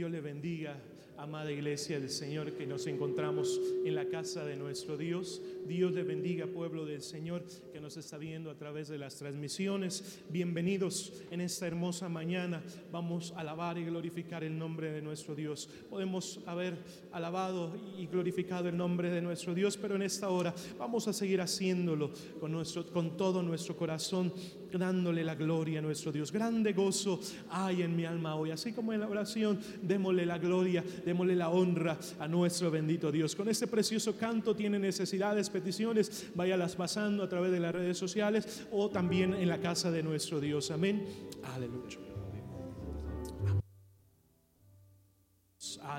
Dios le bendiga, amada iglesia del Señor, que nos encontramos en la casa de nuestro Dios. Dios le bendiga, pueblo del Señor, que nos está viendo a través de las transmisiones. Bienvenidos en esta hermosa mañana. Vamos a alabar y glorificar el nombre de nuestro Dios. Podemos haber alabado y glorificado el nombre de nuestro Dios, pero en esta hora vamos a seguir haciéndolo con, nuestro, con todo nuestro corazón, dándole la gloria a nuestro Dios. Grande gozo hay en mi alma hoy, así como en la oración, démosle la gloria, démosle la honra a nuestro bendito Dios. Con este precioso canto tiene necesidades, peticiones, váyalas pasando a través de las redes sociales o también en la casa de nuestro Dios. Amén. Aleluya.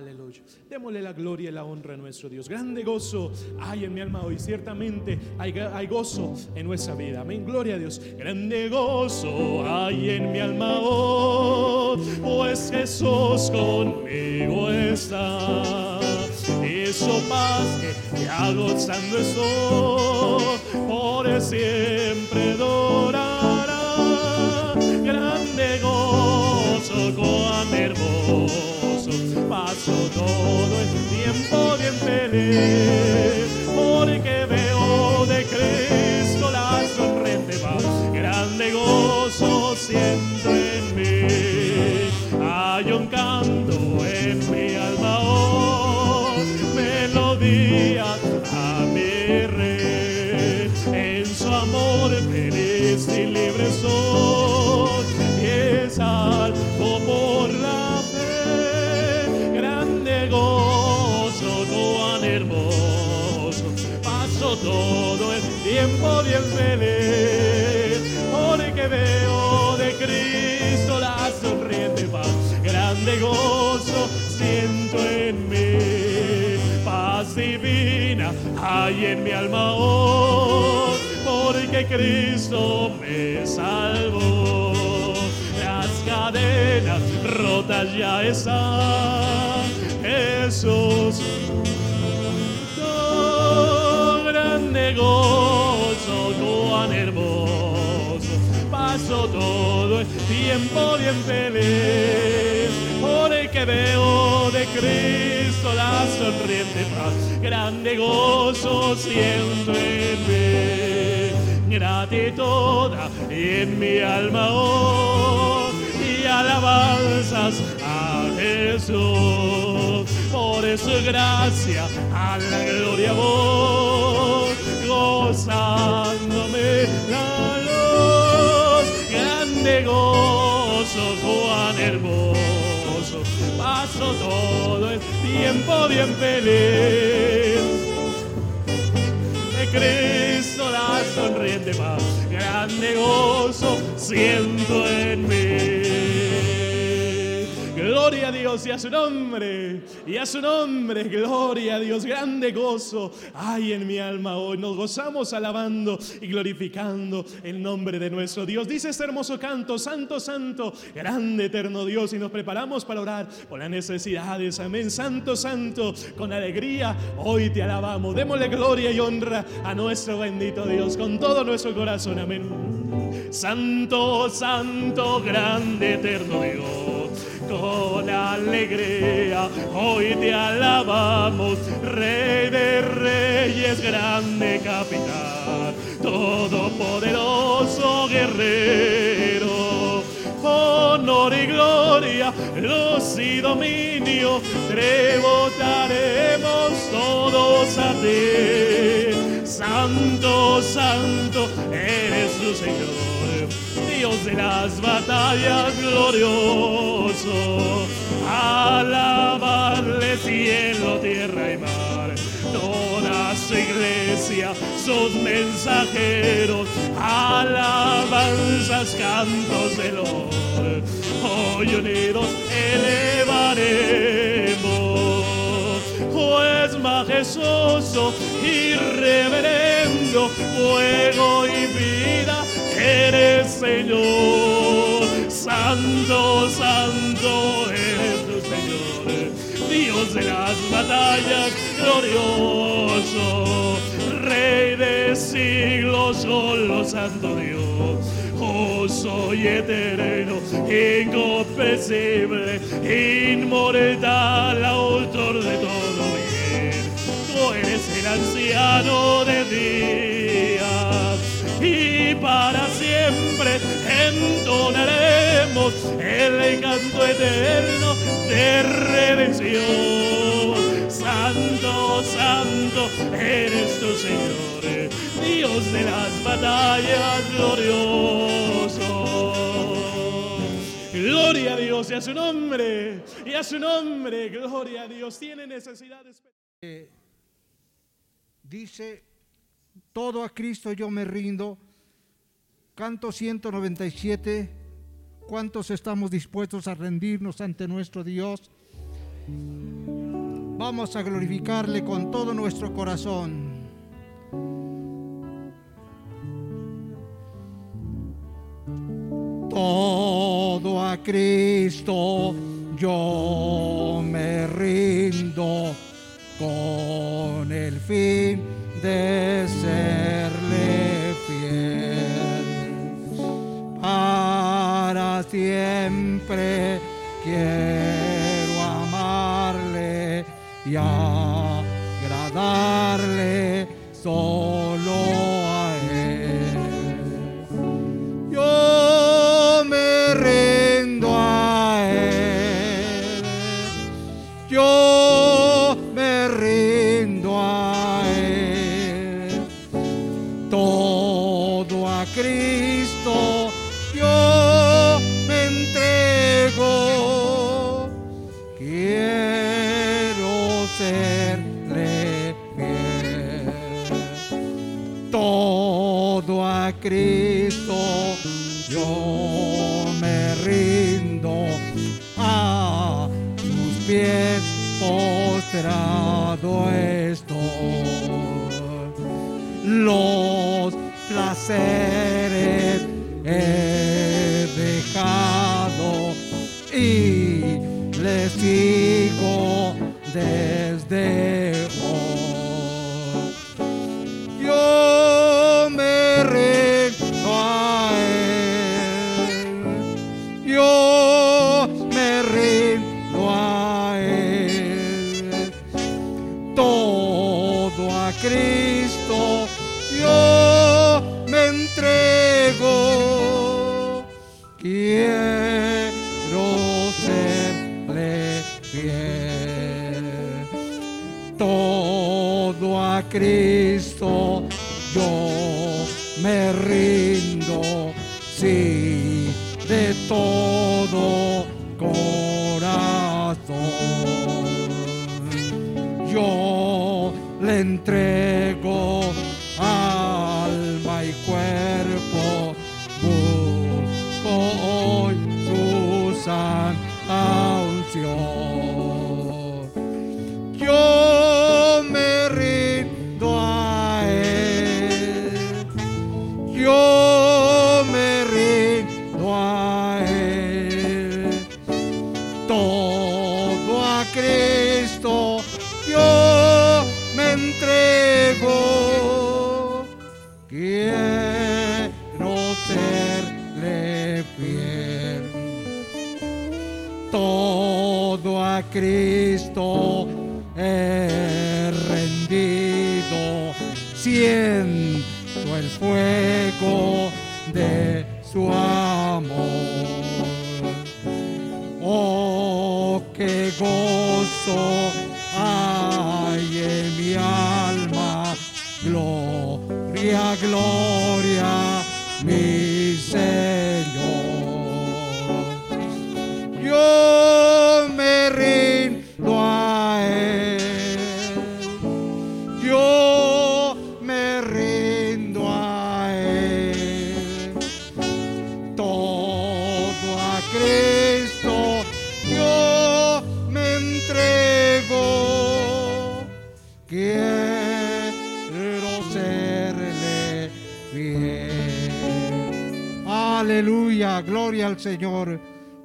Aleluya. Démosle la gloria y la honra a nuestro Dios. Grande gozo hay en mi alma hoy. Ciertamente hay, hay, gozo en nuestra vida. Amén. Gloria a Dios. Grande gozo hay en mi alma hoy. Pues Jesús conmigo está. Eso paz que ya gozando estoy. Por siempre adorará. Grande gozo, cuán hermoso todo el tiempo bien feliz, porque veo de Cristo la sonriente más, grande gozo siento en mí. Hay un canto hay en mi alma hoy porque Cristo me salvó las cadenas rotas ya están Jesús. Oh, grande gozo, hermoso. Paso todo el tiempo bien feliz. Veo de Cristo la sonriente paz. Grande gozo siento en mí. Gratitud en mi alma hoy. Y alabanzas a Jesús por su gracia a la gloria voy gozándome la luz grande gozo cuán hermoso paso todo el tiempo bien feliz. De Cristo la sonriente paz grande gozo siento en mí Gloria a Dios y a su nombre, y a su nombre, gloria a Dios, grande gozo hay en mi alma hoy. Nos gozamos alabando y glorificando el nombre de nuestro Dios. Dice este hermoso canto, Santo, Santo, grande, eterno Dios, y nos preparamos para orar por las necesidades. Amén, Santo, Santo, con alegría hoy te alabamos. Démosle gloria y honra a nuestro bendito Dios con todo nuestro corazón. Amén. Santo, Santo, grande, eterno Dios con alegría. Hoy te alabamos, Rey de Reyes, grande capitán, todopoderoso guerrero. Honor y gloria, luz y dominio, trebotaremos todos a ti. Santo, santo, eres tu Señor. Dios de las batallas glorioso, alabarle cielo, tierra y mar, toda su iglesia, sus mensajeros, alabanzas, cantos de honor, hoy unidos elevaremos, juez majestuoso y reverendo, fuego y vida eres Señor, santo, santo eres tu Señor, Dios de las batallas, glorioso, Rey de siglos, solo santo Dios, glorioso y eterno, incomprensible, inmortal, autor de todo bien. Tú eres el anciano de días y para siempre entonaremos el canto eterno de redención. Santo, santo, eres tu Señor, Dios de las batallas glorioso. Gloria a Dios y a su nombre, y a su nombre, gloria a Dios. Tiene necesidades. Dice, todo a Cristo yo me rindo. Canto 197. ¿Cuántos estamos dispuestos a rendirnos ante nuestro Dios? Vamos a glorificarle con todo nuestro corazón. Todo a Cristo yo me rindo con el fin de Cristo yo me rindo a sus pies postrado estoy. Los placeres rindo, sí, de todo corazón. Yo le entrego alma y cuerpo, busco hoy su santa Todo a Cristo yo me entrego. Quiero serle fiel. Todo a Cristo he rendido, siento el fuego de su amor. Oh, qué gozo hay en mi alma, gloria, gloria, mi Señor. Señor.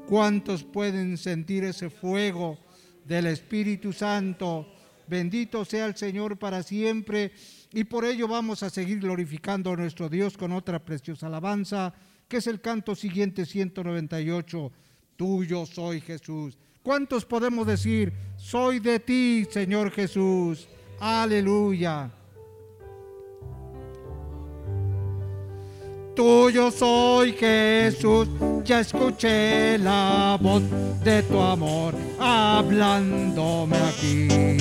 ¿Cuántos pueden sentir ese fuego del Espíritu Santo? Bendito sea el Señor para siempre. Y por ello vamos a seguir glorificando a nuestro Dios con otra preciosa alabanza que es el canto siguiente 198. Tuyo soy Jesús. ¿Cuántos podemos decir, soy de ti, Señor Jesús? Aleluya. Tuyo soy Jesús, ya escuché la voz de tu amor hablándome aquí.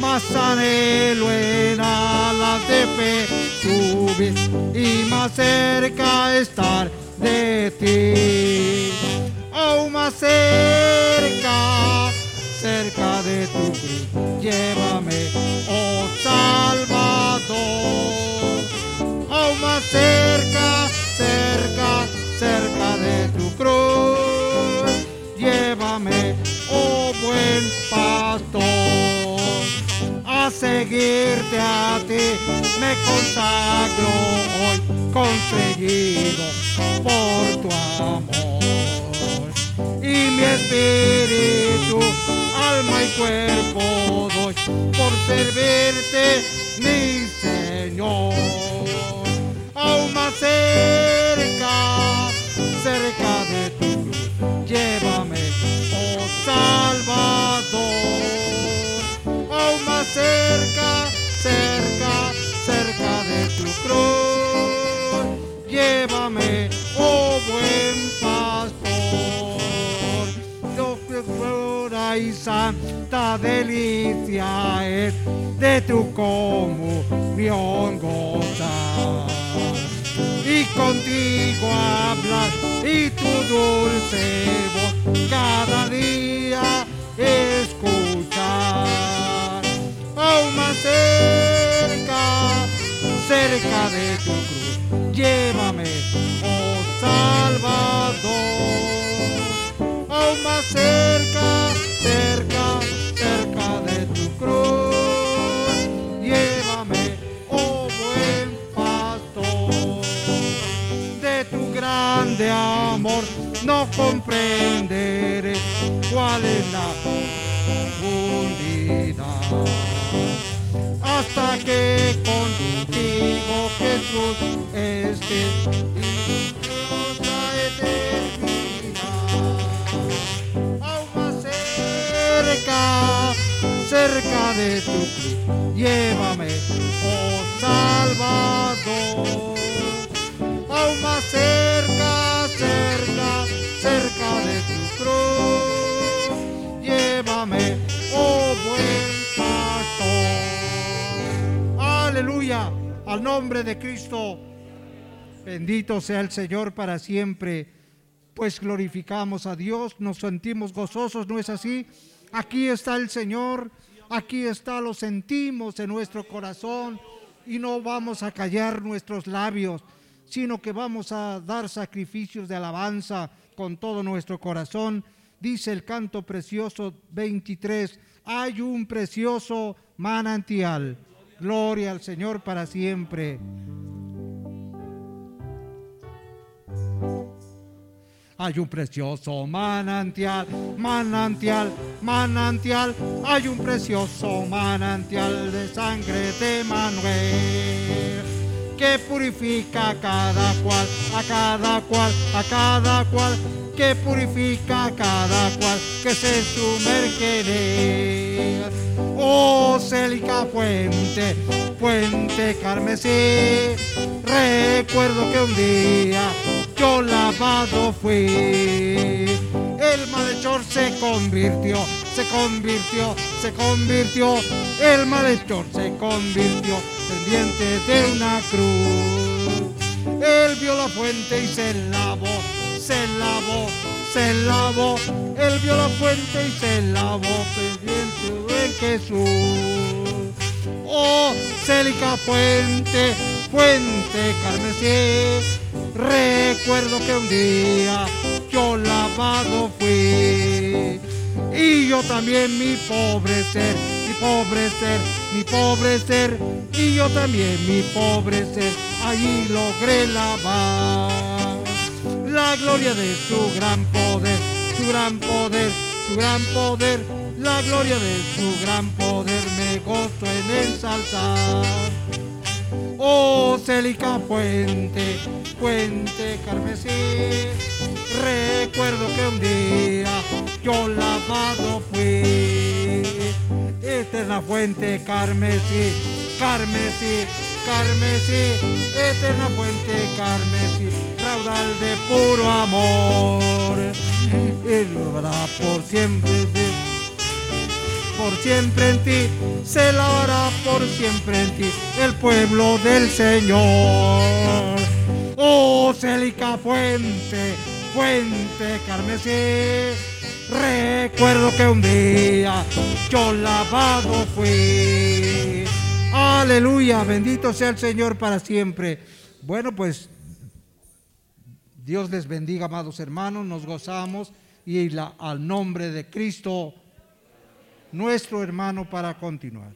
Más anhelo en alas de fe subir y más cerca estar de ti. Cerca, cerca, de tu cruz. Llévame, oh buen pastor, a seguirte a ti me consagro hoy, conseguido por tu amor. Y mi espíritu, alma y cuerpo doy por servirte, mi Señor cerca, cerca de tu cruz. Llévame, oh Salvador, aún más cerca, cerca, cerca de tu cruz. Llévame, oh buen pastor. Pura y santa delicia es de tu comunión gozar contigo hablar y tu dulce voz cada día escuchar. Aún más cerca, cerca de tu cruz, llévame, oh Salvador. Aún más cerca, cerca, cerca de tu cruz, no comprenderé cuál es la profundidad. Hasta que contigo Jesús esté la eternidad. Aún más cerca cerca de tu cruz llévame oh Salvador al nombre de Cristo. Bendito sea el Señor para siempre. Pues glorificamos a Dios, nos sentimos gozosos, ¿no es así? Aquí está el Señor, aquí está, lo sentimos en nuestro corazón y no vamos a callar nuestros labios sino que vamos a dar sacrificios de alabanza con todo nuestro corazón. Dice el canto precioso 23, hay un precioso manantial. Gloria al Señor para siempre. Hay un precioso manantial, manantial, manantial. Hay un precioso manantial de sangre de Manuel que purifica a cada cual, a cada cual, a cada cual, que purifica a cada cual, que se sumerge en él. Oh, célica fuente, fuente carmesí, recuerdo que un día yo lavado fui. El malhechor se convirtió, se convirtió, se convirtió, el malhechor se convirtió pendiente de una cruz. Él vio la fuente y se lavó, se lavó, se lavó. Él vio la fuente y se lavó pendiente de Jesús. Oh, célica fuente, fuente carmesí. Recuerdo que un día yo lavado fui. Y yo también mi pobre ser, mi pobre ser, mi pobre ser. Y yo también mi pobre ser, allí logré lavar. La gloria de su gran poder, su gran poder, su gran poder. La gloria de su gran poder me gozo en ensalzar. Oh, Célica Fuente, Fuente Carmesí. Recuerdo que un día yo lavado fui. Esta es la fuente Carmesí, Carmesí, Carmesí. Esta es la fuente Carmesí, raudal de puro amor. Y lo hará por siempre por siempre en ti, se lavará por siempre en ti el pueblo del Señor. Oh, Célica Fuente, Fuente Carmesí, recuerdo que un día yo lavado fui. Aleluya, bendito sea el Señor para siempre. Bueno, pues Dios les bendiga, amados hermanos, nos gozamos y al nombre de Cristo nuestro hermano para continuar.